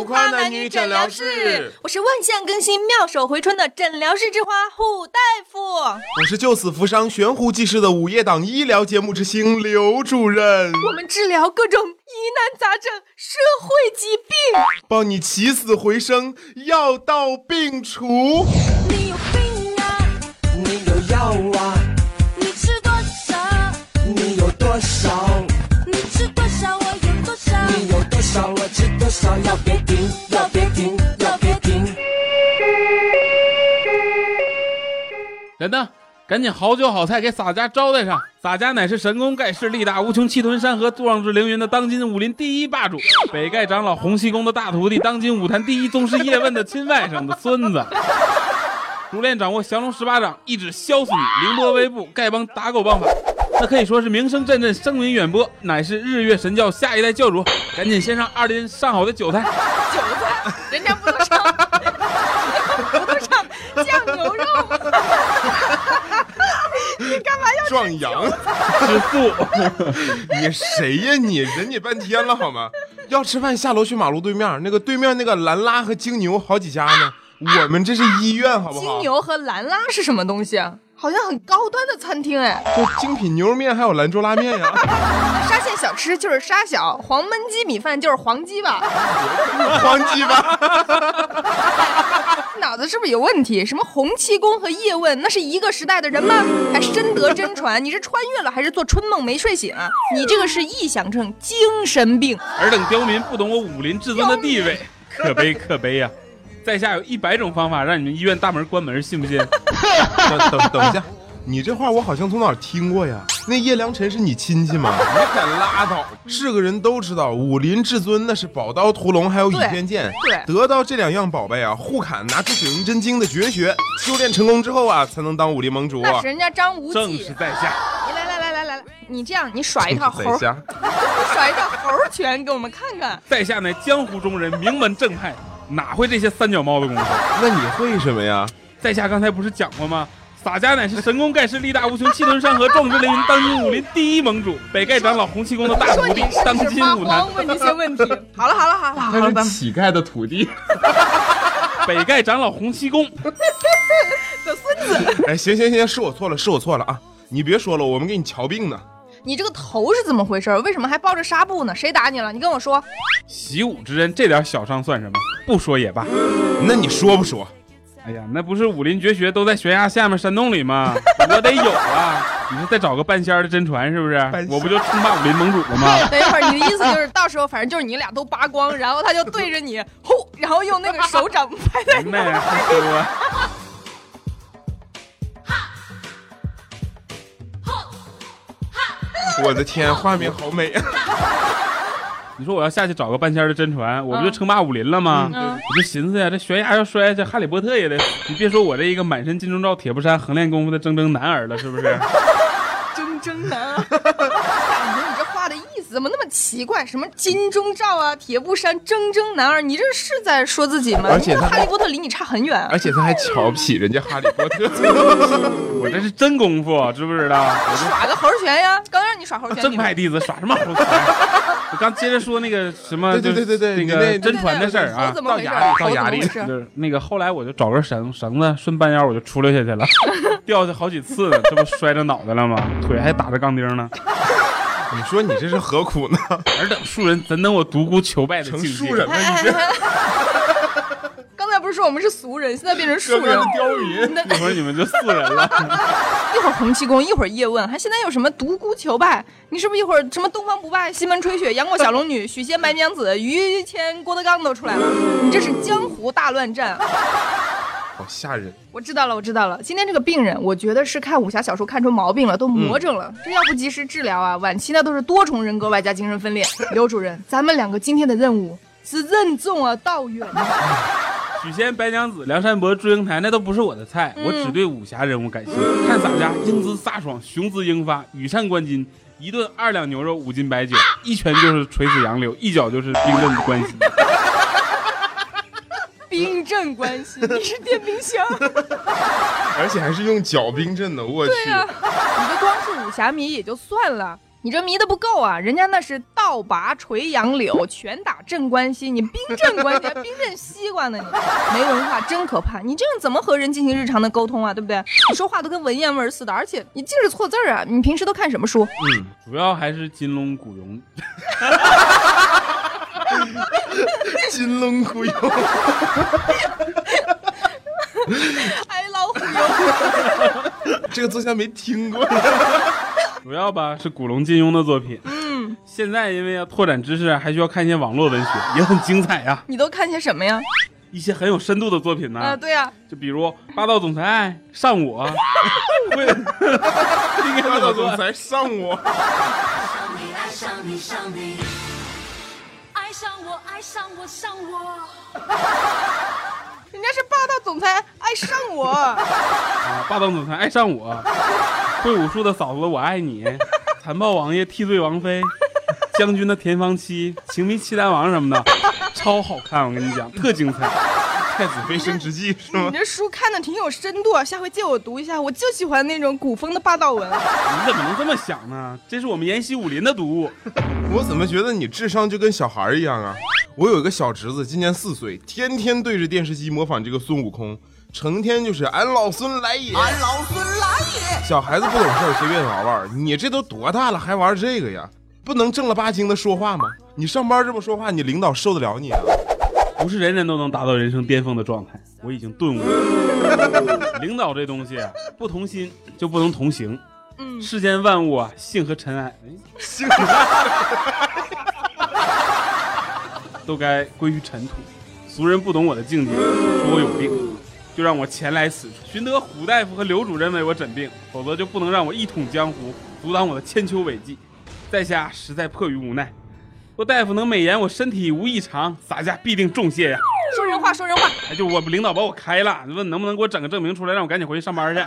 浮夸男女诊疗室，我是万象更新、妙手回春的诊疗室之花虎大夫。我是救死扶伤、悬壶济世的午夜档医疗节目之星刘主任。我们治疗各种疑难杂症、社会疾病，帮你起死回生、药到病除。你有病啊！你有药啊？你吃多少？你有多少？你吃多少？我有多少？你有多少？我吃多少？要别那，赶紧好酒好菜给洒家招待上。洒家乃是神功盖世、力大无穷、气吞山河、壮志凌云的当今武林第一霸主，北丐长老洪七公的大徒弟，当今武坛第一宗师叶问的亲外甥的孙子。熟练掌握降龙十八掌，一指削死你，凌波微步，丐帮打狗棒法，那可以说是名声震震，声名远播，乃是日月神教下一代教主。赶紧先上二斤上好的韭菜。韭菜，人家不能上，不能上酱牛肉。你干嘛要壮阳，吃素，你谁呀你？忍你半天了好吗？要吃饭下楼去马路对面，那个对面那个兰拉和金牛好几家呢。我们这是医院好不好？金牛和兰拉是什么东西啊？好像很高端的餐厅哎。就精品牛肉面还有兰州拉面呀。沙县小吃就是沙小，黄焖鸡米饭就是黄鸡吧？黄鸡吧？脑子是不是有问题？什么洪七公和叶问，那是一个时代的人吗？还深得真传？你是穿越了还是做春梦没睡醒啊？你这个是臆想症、精神病。尔等刁民不懂我武林至尊的地位，可悲可悲呀、在下有一百种方法让你们医院大门关门，信不信？等等等一下，你这话我好像从哪儿听过呀？那叶良辰是你亲戚吗？你可拉倒！是个人都知道，武林至尊那是宝刀屠龙，还有倚天剑。对得到这两样宝贝啊，互砍，拿出九阴真经的绝学，修炼成功之后啊，才能当武林盟主。那是人家张无正是。在下。你来来来来来来，你这样，你耍 一套猴，在下，耍一套猴拳给我们看看。在下乃江湖中人，名门正派，哪会这些三脚猫的功夫？那你会什么呀？在下刚才不是讲过吗？洒家乃是神功盖世、力大无穷、气吞山河、壮志凌云、当今武林第一盟主，北丐长老洪七公的大徒弟，当今武坛？问这些问题。好了好了好了好了，他是乞丐的徒弟。北丐长老洪七公，的孙子，哎，行行行，是我错了，是我错了啊！你别说了，我们给你瞧病呢。你这个头是怎么回事？为什么还包着纱布呢？谁打你了？你跟我说。习武之恩，这点小伤算什么？不说也罢。那你说不说？哎呀，那不是武林绝学都在悬崖下面山洞里吗？我得有啊！你说再找个半仙儿的真传是不是？我不就称霸武林盟主了吗？等一会儿，你的意思就是到时候反正就是你俩都扒光，然后他就对着你 呼，然后用那个手掌拍在你。我的天，画面好美啊！你说我要下去找个半仙儿的真传，我不就称霸武林了吗？嗯我就寻思呀，这悬崖要摔下去，哈利波特也得。你别说我这一个满身金钟罩铁布衫横练功夫的铮铮男儿了，是不是？铮铮男儿！感觉你这话的意思怎么那么奇怪？什么金钟罩啊，铁布衫，铮铮男儿，你这是在说自己吗？而且哈利波特离你差很远啊。而且他还瞧不起人家哈利波特。我这是真功夫，知不知道？耍个猴拳呀！刚让你耍猴拳，正派弟子耍什么猴拳？我刚接着说那个什么，对对对对对就是那个真传的事儿啊？到崖里到崖里那个后来我就找根绳绳子顺半腰我就出溜下去了，掉下好几次了，这不摔着脑袋了吗？腿还打着钢钉呢。你说你这是何苦呢？尔等庶人怎能我独孤求败的成境界？树人了，你这 刚才不是说我们是俗人，现在变成树人刚刚的。刁民。那一会儿你们就四人了。一会儿洪七公，一会儿叶问，还现在有什么独孤求败？你是不是一会儿什么东方不败、西门吹雪、杨过小龙女、许仙白娘子、于谦、郭德纲都出来了？你这是江湖大乱战！好吓人！我知道了，我知道了。今天这个病人，我觉得是看武侠小说看出毛病了，都魔怔了。这要不及时治疗啊，晚期那都是多重人格外加精神分裂。刘主任，咱们两个今天的任务是任重而道远啊。许仙、白娘子、梁山伯、祝英台那都不是我的菜，我只对武侠人物感兴趣。看洒家英姿飒爽，雄姿英发，羽扇纶巾，一顿二两牛肉，五斤白酒，一拳就是锤死杨柳，一脚就是冰镇关西。冰镇关系，你是电冰箱。而且还是用脚冰镇的，我去。啊，你这光是武侠迷也就算了，你这迷的不够啊！人家那是倒拔垂杨柳，拳打镇关西，你冰镇关西，冰镇西瓜呢你！没文化真可怕！你这样怎么和人进行日常的沟通啊？对不对？你说话都跟文言文似的，而且你尽是错字儿啊！你平时都看什么书？嗯，主要还是金龙古龙。金龙古龙，哎，老虎油！这个作家没听过。主要吧是古龙、金庸的作品。嗯，现在因为要拓展知识，还需要看一些网络文学，也很精彩呀、你都看些什么呀？一些很有深度的作品呢。啊，对呀、就比如《霸道总裁上我》会，应该霸？道总裁上我，爱上你，上你，爱上我，爱上我，上我。人家是霸道总裁爱上我，啊，霸道总裁爱上我，会武术的嫂子我爱你，残暴王爷替罪王妃，将军的田房妻，情迷契丹王什么的，超好看，我跟你讲，特精彩。太子妃升职记是吗你？这书看的挺有深度啊，下回借我读一下，我就喜欢那种古风的霸道文。你怎么能这么想呢？这是我们延禧武林的读物。我怎么觉得你智商就跟小孩一样啊？我有一个小侄子，今年四岁，天天对着电视机模仿这个孙悟空，成天就是俺老孙来也，俺老孙来也。小孩子不懂事儿，随便玩玩。你这都多大了，还玩这个呀？不能正儿八经的说话吗？你上班这么说话，你领导受得了你啊？不是人人都能达到人生巅峰的状态，我已经顿悟了。领导这东西啊，不同心就不能同行。嗯世间万物啊，性和尘埃，哎 性都该归于尘土。俗人不懂我的境界，说我有病，就让我前来此处，寻得胡大夫和刘主任为我诊病，否则就不能让我一统江湖，阻挡我的千秋伟绩。在下实在迫于无奈，若大夫能美言我身体无异常，洒家必定重谢呀。说人话，说人话。哎，就我领导把我开了，你问能不能给我整个证明出来，让我赶紧回去上班去，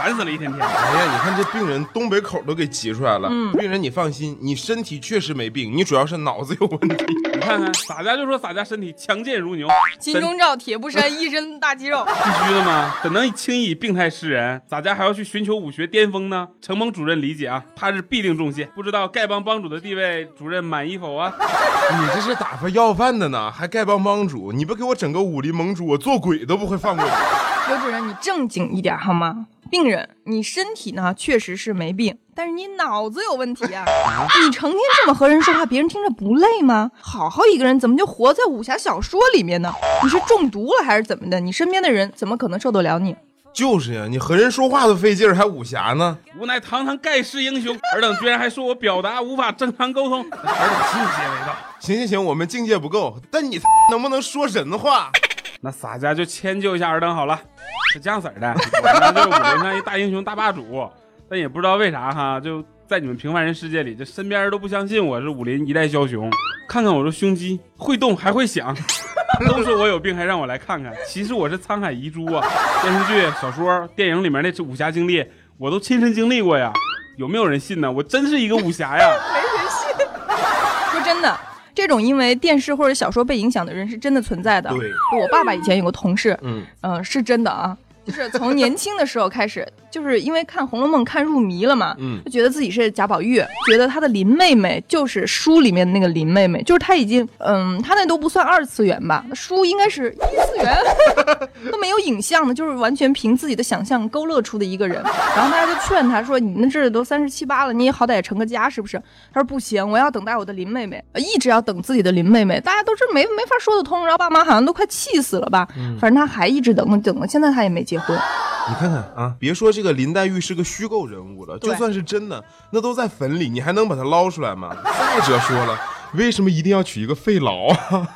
烦死了，一天天。哎呀，你看这病人东北口都给急出来了。嗯病人你放心，你身体确实没病，你主要是脑子有问题。你看看洒家就说洒家身体强健如牛，金钟罩铁布衫，一身大肌肉。必须的嘛，怎能轻易以病态示人？洒家还要去寻求武学巅峰呢？承蒙主任理解啊，他日必定重谢。不知道丐帮帮主的地位，主任满意否啊？你这是打发要饭的呢，还丐帮帮主？你不给我整个武林盟主，我做鬼都不会放过你。刘主任，你正经一点好吗？病人，你身体呢确实是没病，但是你脑子有问题啊！你成天这么和人说话，别人听着不累吗？好好一个人，怎么就活在武侠小说里面呢？你是中毒了还是怎么的？你身边的人怎么可能受得了你？就是呀，你和人说话都费劲儿，还武侠呢？无奈堂堂盖世英雄，尔等居然还说我表达无法正常沟通，尔等境界为道。行行行，我们境界不够，但你 能不能说人话？那洒家就迁就一下尔等好了，是这样式儿的，我呢就是武林上一大英雄大霸主，但也不知道为啥哈，就在你们平凡人世界里，这身边人都不相信我是武林一代枭雄。看看我这胸肌会动还会响，都说我有病，还让我来看看。其实我是沧海遗珠啊，电视剧、小说、电影里面那武侠经历，我都亲身经历过呀。有没有人信呢？我真是一个武侠呀！没人信。说真的，这种因为电视或者小说被影响的人是真的存在的。对，我爸爸以前有个同事，嗯，嗯、是真的啊，就是从年轻的时候开始，就是因为看《红楼梦》看入迷了嘛，嗯就觉得自己是贾宝玉，觉得他的林妹妹就是书里面的那个林妹妹，就是他已经，嗯，他那都不算二次元吧，书应该是一次元，都没有影像的，就是完全凭自己的想象勾勒出的一个人。然后大家就劝他说：“你那这都三十七八了，你也好歹也成个家是不是？”他说：“不行，我要等待我的林妹妹，呃一直要等自己的林妹妹。”大家都是没没法说得通，然后爸妈好像都快气死了吧。反正他还一直等等等，现在他也没结婚。你看看啊，别说这个林黛玉是个虚构人物了，就算是真的，那都在坟里，你还能把她捞出来吗？再者说了，为什么一定要娶一个废老啊？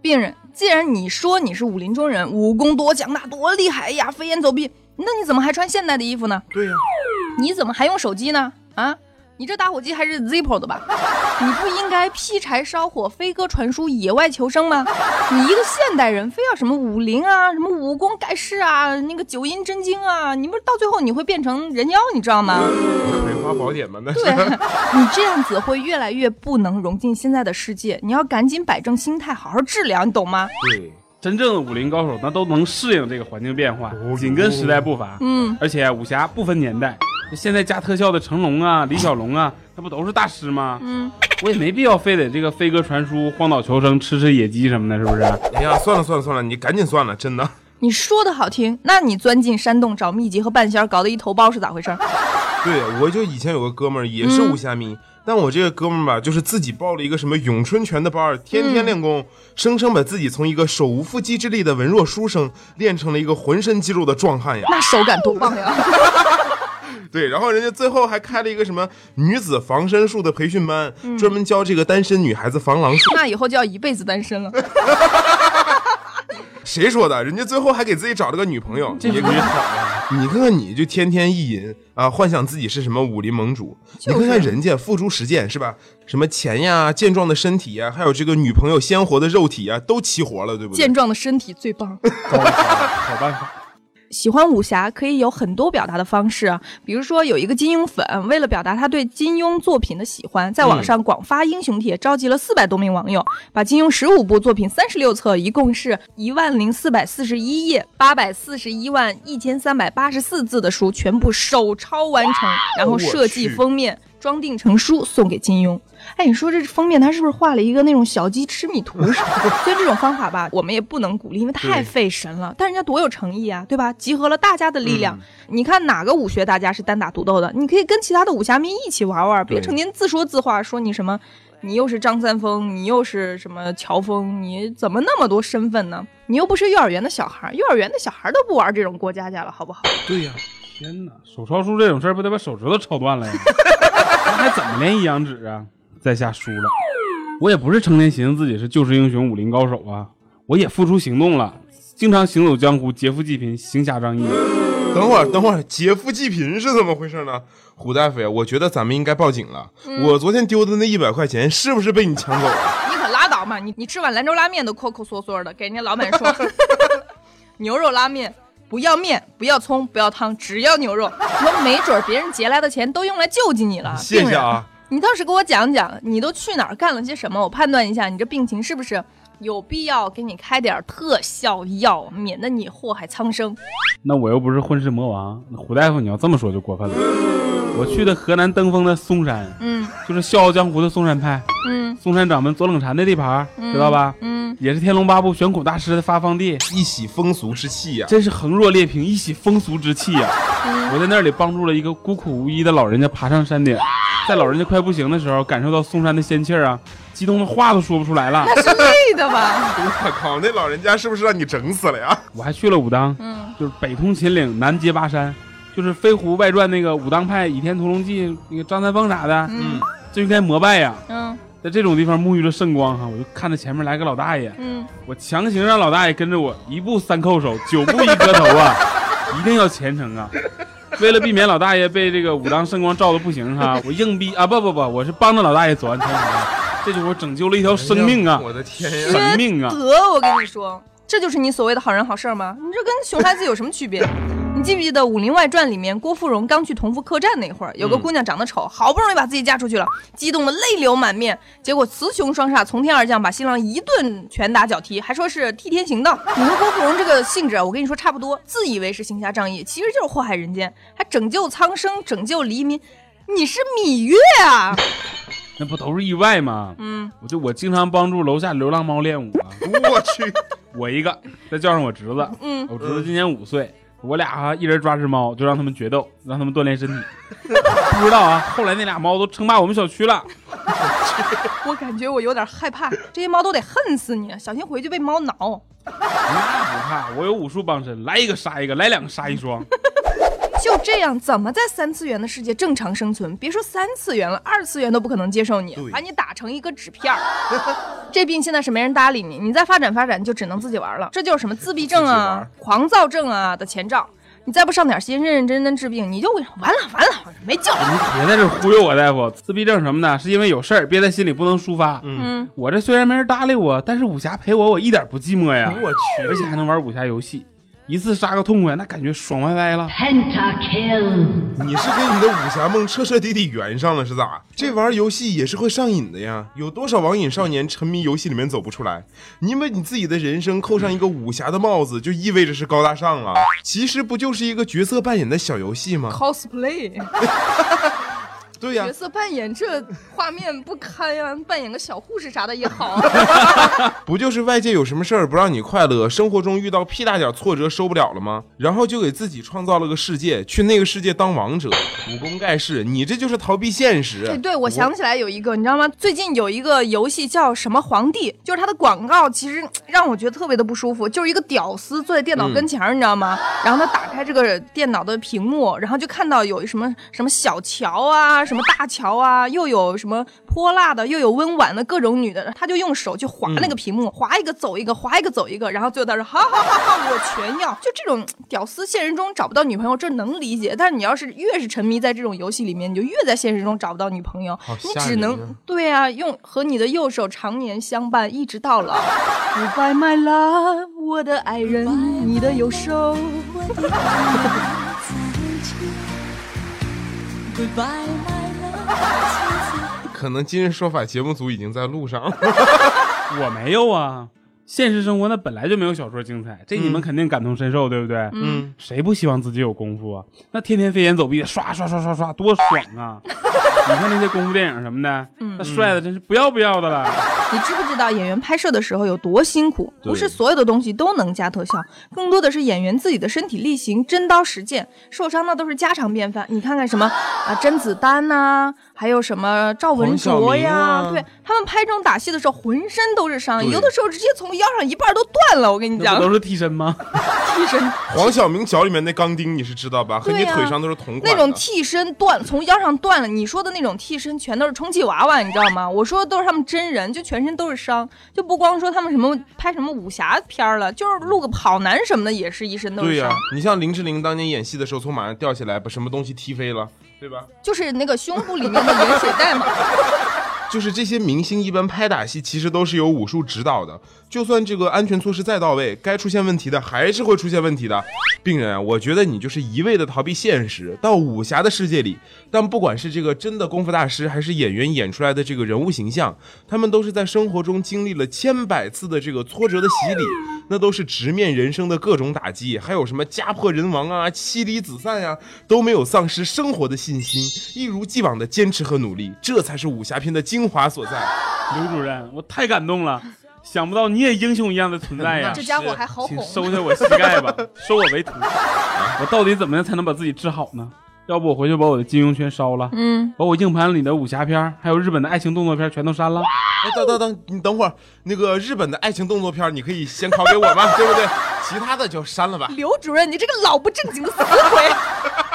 病人，既然你说你是武林中人，武功多强大，多厉害呀，飞檐走壁，那你怎么还穿现代的衣服呢？对呀、你怎么还用手机呢？啊，你这打火机还是 Zippo 的吧？你不应该劈柴烧火、飞鸽传书、野外求生吗？你一个现代人，非要什么武林啊、什么武功盖世啊、那个九阴真经啊，你不是到最后你会变成人妖，你知道吗？葵花宝典吗？那是对你这样子会越来越不能融进现在的世界，你要赶紧摆正心态，好好治疗，你懂吗？对，真正的武林高手，那都能适应这个环境变化，紧跟时代步伐。嗯，而且武侠不分年代，现在加特效的成龙啊、李小龙啊，那不都是大师吗？嗯，我也没必要非得这个飞鸽传书、荒岛求生、吃吃野鸡什么的，是不是？哎呀，算了算了算了，你赶紧算了，真的。你说的好听，那你钻进山洞找秘籍和半仙儿，搞得一头包是咋回事？对，我就以前有个哥们儿也是嗯武侠迷，但我这个哥们儿吧，就是自己报了一个什么咏春拳的班儿，天天练功，生生把自己从一个手无缚鸡之力的文弱书生练成了一个浑身肌肉的壮汉呀。那手感多棒呀！对，然后人家最后还开了一个什么女子防身术的培训班，嗯专门教这个单身女孩子防狼术。那以后就要一辈子单身了。谁说的？人家最后还给自己找了个女朋友，也可以好呀。你看看你，就天天意淫啊，幻想自己是什么武林盟主。就是你看看人家付诸实践是吧？什么钱呀、健壮的身体呀，还有这个女朋友鲜活的肉体呀，都齐活了，对不对健？壮的身体最棒。好好办法。喜欢武侠可以有很多表达的方式啊，比如说有一个金庸粉，为了表达他对金庸作品的喜欢，在网上广发英雄帖，召集了四百多名网友，把金庸十五部作品三十六册，一共是一万零四百四十一页，八百四十一万一千三百八十四字的书全部手抄完成，然后设计封面。装订成书送给金庸，哎，你说这封面他是不是画了一个那种小鸡吃米图似的？所以这种方法吧，我们也不能鼓励，因为太费神了。但人家多有诚意啊，对吧？集合了大家的力量。你看哪个武学大家是单打独斗的？你可以跟其他的武侠迷一起玩玩，别成天自说自话，说你什么。你又是张三丰，你又是什么乔峰，你怎么那么多身份呢？你又不是幼儿园的小孩儿，幼儿园的小孩儿都不玩这种过家家了，好不好？对呀、天哪，手抄书这种事儿不得把手指头抄断了呀？那还怎么练一阳指啊？在下输了。我也不是成天寻思自己是救世英雄、武林高手啊，我也付出行动了，经常行走江湖，劫富济贫，行侠仗义。等会儿，等会儿，劫富济贫是怎么回事呢？胡大夫呀，我觉得咱们应该报警了。我昨天丢的那一百块钱是不是被你抢走了？你可拉倒嘛！你你吃碗兰州拉面都抠抠缩缩的，给人家老板说，牛肉拉面不要面，不要葱，不要汤，只要牛肉。说没准儿别人劫来的钱都用来救济你了，谢谢啊。你倒是给我讲讲，你都去哪儿干了些什么？我判断一下你这病情是不是有必要给你开点特效药，免得你祸害苍生。那我又不是混世魔王，那胡大夫你要这么说就过分了。我去的河南登封的嵩山，嗯就是《笑傲江湖》的嵩山派，嗯嵩山掌门左冷禅的地盘，知道吧？嗯，也是《天龙八部》玄苦大师的发放地，一洗风俗之气呀、真是横若裂萍，一洗风俗之气呀、我在那里帮助了一个孤苦无依的老人家爬上山顶，在老人家快不行的时候，感受到嵩山的仙气儿啊，激动的话都说不出来了。那是累的吧？我靠，那老人家是不是让你整死了呀？我还去了武当，嗯就是北通秦岭，南接巴山，就是《飞狐外传》那个武当派《倚天屠龙记》那个张三丰啥的，嗯这应该膜拜呀。嗯在这种地方沐浴着圣光哈，我就看着前面来个老大爷，嗯，我强行让老大爷跟着我，一步三叩首，九步一磕头啊，一定要虔诚啊。为了避免老大爷被这个武当圣光照的不行哈，我硬逼啊不不不，我是帮着老大爷走完全程，这就我拯救了一条生命啊我的天呀！生命啊！得，我跟你说，这就是你所谓的好人好事吗？你这跟熊孩子有什么区别？你记不记得《武林外传》里面郭芙蓉刚去同福客栈那会儿，有个姑娘长得丑，好不容易把自己嫁出去了，激动的泪流满面，结果雌雄双煞从天而降，把新郎一顿拳打脚踢，还说是替天行道。你说郭芙蓉这个性质啊，我跟你说差不多，自以为是行侠仗义，其实就是祸害人间，还拯救苍生，拯救黎民。你是芈月啊？那不都是意外吗？嗯，我就我经常帮助楼下流浪猫练武啊，我去，我一个，再叫上我侄子，嗯我侄子今年五岁，我俩哈、一人抓只猫，就让他们决斗，让他们锻炼身体。不知道啊，后来那俩猫都称霸我们小区了。我感觉我有点害怕，这些猫都得恨死你，小心回去被猫挠。那不怕，我有武术傍身，来一个杀一个，来两个杀一双。就这样，怎么在三次元的世界正常生存？别说三次元了，二次元都不可能接受你，把你打成一个纸片儿。这病现在是没人搭理你，你再发展发展就只能自己玩了。这就是什么自闭症啊、狂躁症啊的前兆。你再不上点心，认认真真治病，你就完了完了，没救了。别在这忽悠我，大夫。自闭症什么的，是因为有事儿憋在心里不能抒发。嗯，我这虽然没人搭理我，但是武侠陪我，我一点不寂寞呀。我去而且还能玩武侠游戏。一次杀个痛快，那感觉爽歪歪了。Pentakill，你是给你的武侠梦彻彻底底圆上了是咋？这玩意儿游戏也是会上瘾的呀，有多少网瘾少年沉迷游戏里面走不出来？你为你自己的人生扣上一个武侠的帽子，就意味着是高大上了。其实不就是一个角色扮演的小游戏吗？cosplay 对呀角，色扮演这画面不堪呀，扮演个小护士啥的也好啊。不就是外界有什么事儿不让你快乐，生活中遇到屁大点挫折受不了了吗？然后就给自己创造了个世界，去那个世界当王者，武功盖世，你这就是逃避现实。对对，我想起来有一个，你知道吗？最近有一个游戏叫什么皇帝，就是它的广告，其实让我觉得特别的不舒服，就是一个屌丝坐在电脑跟前儿，你知道吗？然后他打开这个电脑的屏幕，然后就看到有什么什么小乔啊，什么大乔啊，又有什么泼辣的，又有温婉的各种女的，他就用手去划那个屏幕，划一个走一个，划一个走一个，然后最后他说好好好好，我全要。就这种屌丝，现实中找不到女朋友，这能理解。但是你要是越是沉迷在这种游戏里面，你就越在现实中找不到女朋友，你只能对啊，用和你的右手常年相伴，一直到老。Goodbye my love，我的爱人，你的右手。Goodbye. 可能今日说法节目组已经在路上了。我没有啊，现实生活那本来就没有小说精彩，这你们肯定感同身受，对不对？嗯，谁不希望自己有功夫啊？那天天飞檐走壁，刷刷刷刷刷，多爽啊！你看那些功夫电影什么的，那帅的真是不要不要的了。你知不知道演员拍摄的时候有多辛苦？不是所有的东西都能加特效，更多的是演员自己的身体力行，真刀实践。受伤那都是家常便饭。你看看什么啊，甄子丹呐、还有什么赵文卓呀，啊对他们拍这种打戏的时候，浑身都是伤，有的时候直接从腰上一半都断了。我跟你讲那，都是替身吗？替身黄晓明脚里面那钢钉你是知道吧？和你腿上都是同款的。那种替身断，从腰上断了。你说的那种替身，全都是充气娃娃，你知道吗？我说的都是他们真人，就全身都是伤，就不光说他们什么拍什么武侠片了，就是录个跑男什么的，也是一身都是对呀。你像林志玲当年演戏的时候，从马上掉下来，把什么东西踢飞了，对吧？就是那个胸部里面的盐水袋嘛。就是这些明星一般拍打戏，其实都是有武术指导的。就算这个安全措施再到位，该出现问题的还是会出现问题的。病人啊，我觉得你就是一味的逃避现实，到武侠的世界里。但不管是这个真的功夫大师，还是演员演出来的这个人物形象，他们都是在生活中经历了千百次的这个挫折的洗礼，那都是直面人生的各种打击，还有什么家破人亡啊、妻离子散呀、都没有丧失生活的信心，一如既往的坚持和努力，这才是武侠片的精华所在。刘主任，我太感动了，想不到你也英雄一样的存在呀这！家伙还好请哄。收下我膝盖吧，收我为徒。我到底怎么样才能把自己治好呢？要不我回去把我的金庸全烧了，嗯，把我硬盘里的武侠片儿还有日本的爱情动作片儿全都删了。哎，等等等，你等会儿，那个日本的爱情动作片，你可以先拷给我吧？对不对？其他的就删了吧。刘主任，你这个老不正经的死鬼！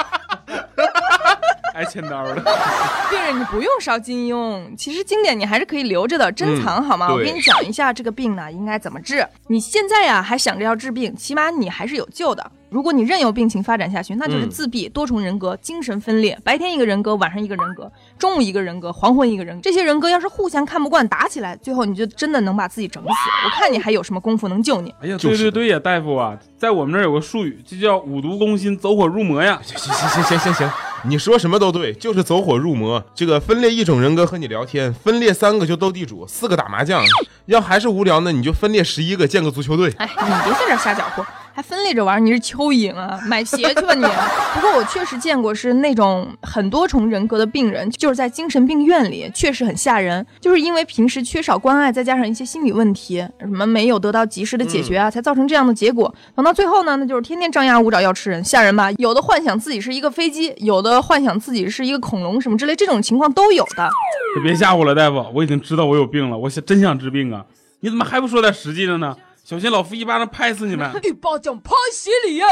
挨千刀的。病人，你不用烧金庸，其实经典你还是可以留着的，珍藏好吗？嗯我给你讲一下这个病呢应该怎么治。你现在呀还想着要治病，起码你还是有救的。如果你任由病情发展下去，那就是嗯自闭、多重人格、精神分裂，白天一个人格，晚上一个人格，中午一个人格，黄昏一个人格。这些人格要是互相看不惯，打起来，最后你就真的能把自己整死。我看你还有什么功夫能救你？哎呀，对对对呀，大夫啊，在我们这儿有个术语，这叫五毒攻心，走火入魔呀。行行行行行行，你说什么都对，就是走火入魔。这个分裂一种人格和你聊天，分裂三个就斗地主，四个打麻将。要还是无聊呢，你就分裂十一个建个足球队。哎，你别在这瞎搅和，还分裂着玩儿，你是蚯蚓啊？买鞋去吧你！不过我确实见过是那种很多重人格的病人，就是在精神病院里，确实很吓人。就是因为平时缺少关爱，再加上一些心理问题，什么没有得到及时的解决啊，才造成这样的结果。等到最后呢，那就是天天张牙舞爪要吃人，吓人吧？有的幻想自己是一个飞机，有的幻想自己是一个恐龙，什么之类，这种情况都有的。可别吓唬了，大夫，我已经知道我有病了，我想真想治病啊！你怎么还不说点实际的呢？小心老夫一巴掌拍死你们！一巴掌拍死你呀！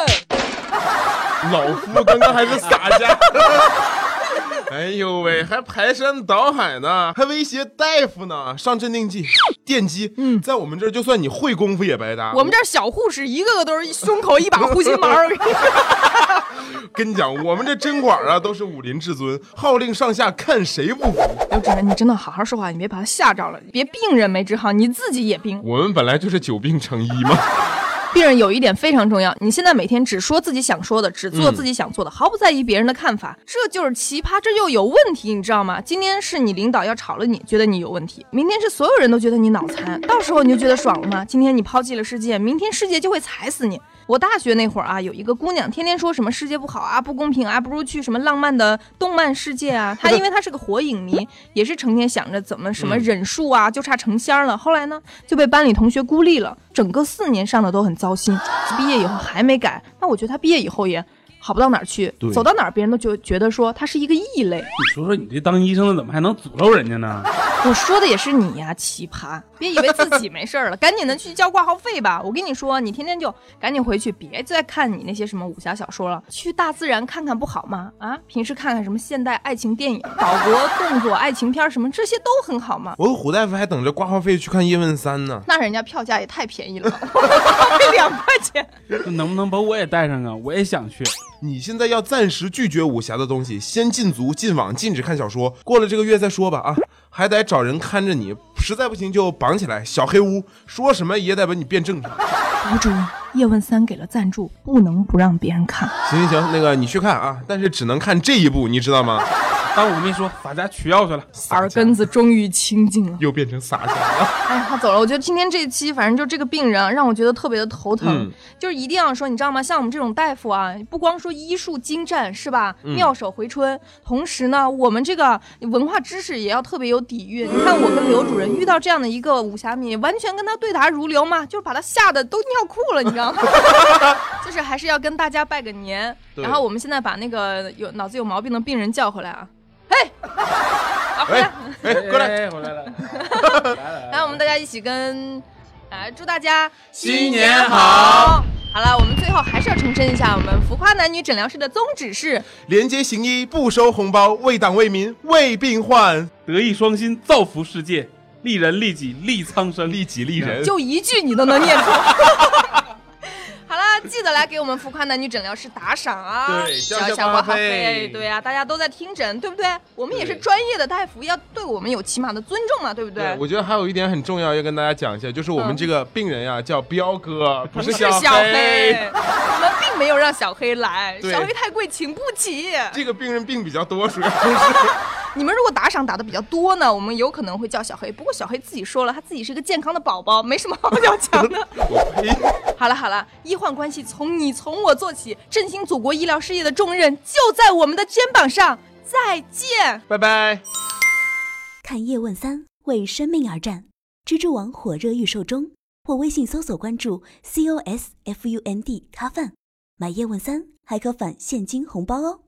老夫刚刚还是洒家。哎呦喂，还排山倒海呢，还威胁大夫呢，上镇定剂、电击。嗯，在我们这儿，就算你会功夫也白搭。我们这儿小护士一个个都是胸口 一把护心毛，跟你讲，我们这针管啊都是武林至尊，号令上下，看谁不服。刘主任，你真的好好说话，你别把他吓着了，别病人没治好，你自己也病。我们本来就是久病成医嘛。有一点非常重要，你现在每天只说自己想说的，只做嗯自己想做的，毫不在意别人的看法，这就是奇葩，这就有问题，你知道吗？今天是你领导要炒了你，觉得你有问题；明天是所有人都觉得你脑残，到时候你就觉得爽了吗？今天你抛弃了世界，明天世界就会踩死你。我大学那会儿啊，有一个姑娘天天说什么世界不好啊、不公平啊，不如去什么浪漫的动漫世界啊。她 因为她是个火影迷，也是成天想着怎么什么忍术啊，就差成仙儿了。后来呢，就被班里同学孤立了，整个四年上的都很糟心，毕业以后还没改。那我觉得他毕业以后也好不到哪儿去，走到哪儿别人都觉觉得说他是一个异类。你说说你这当医生的怎么还能诅咒人家呢？我说的也是你呀，奇葩！别以为自己没事儿了，赶紧的去交挂号费吧。我跟你说，你天天就赶紧回去，别再看你那些什么武侠小说了，去大自然看看不好吗？啊，平时看看什么现代爱情电影、岛国动作爱情片儿什么，这些都很好嘛。我和胡大夫还等着挂号费去看叶问三呢。那人家票价也太便宜了，费两块钱。那能不能把我也带上啊？我也想去。你现在要暂时拒绝武侠的东西，先禁足、禁网、禁止看小说，过了这个月再说吧啊！还得找人看着你，实在不行就绑起来，小黑屋，说什么也得把你变正常。博主任，叶问三给了赞助，不能不让别人看。行行行，那个你去看啊，但是只能看这一部，你知道吗？当我没说，洒家取药去了。耳根子终于清净了。又变成洒家了。哎呀，他走了。我觉得今天这一期，反正就这个病人啊，让我觉得特别的头疼。嗯就是一定要说，你知道吗？像我们这种大夫啊，不光说医术精湛是吧，妙手回春，同时呢，我们这个文化知识也要特别有底蕴。你看我跟刘主任遇到这样的一个武侠迷，完全跟他对答如流嘛，就是把他吓得都尿裤了，你知道吗？就是还是要跟大家拜个年。然后我们现在把那个有脑子有毛病的病人叫回来啊，嘿，啊回来哎。哎，过来，哎，回来了。来，我们大家一起跟，来祝大家新年好！好了，我们最后还是要重申一下，我们浮夸男女诊疗室的宗旨是：廉洁行医，不收红包，为党为民为病患，德艺双馨，造福世界，利人利己利苍生。利己利人。就一句你都能念出。记得来给我们浮夸男女诊疗室打赏啊！对交下挂号一下挂号费对呀、大家都在听诊，对不对？我们也是专业的大夫，要对我们有起码的尊重嘛，对不对？我觉得还有一点很重要，要跟大家讲一下，就是我们嗯这个病人呀、叫彪哥，不 不是小小黑，我们并没有让小黑来，小黑太贵，请不起。这个病人病比较多，主要是你们如果打赏打的比较多呢，我们有可能会叫小黑。不过小黑自己说了，他自己是个健康的宝宝，没什么好要强的。好了好了，医患关系从你从我做起，振兴祖国医疗事业的重任就在我们的肩膀上。再见。拜拜。看叶问三，为生命而战。蜘蛛网火热预售中，或微信搜索关注 C O S F U N D 咖饭，买叶问三还可返现金红包哦。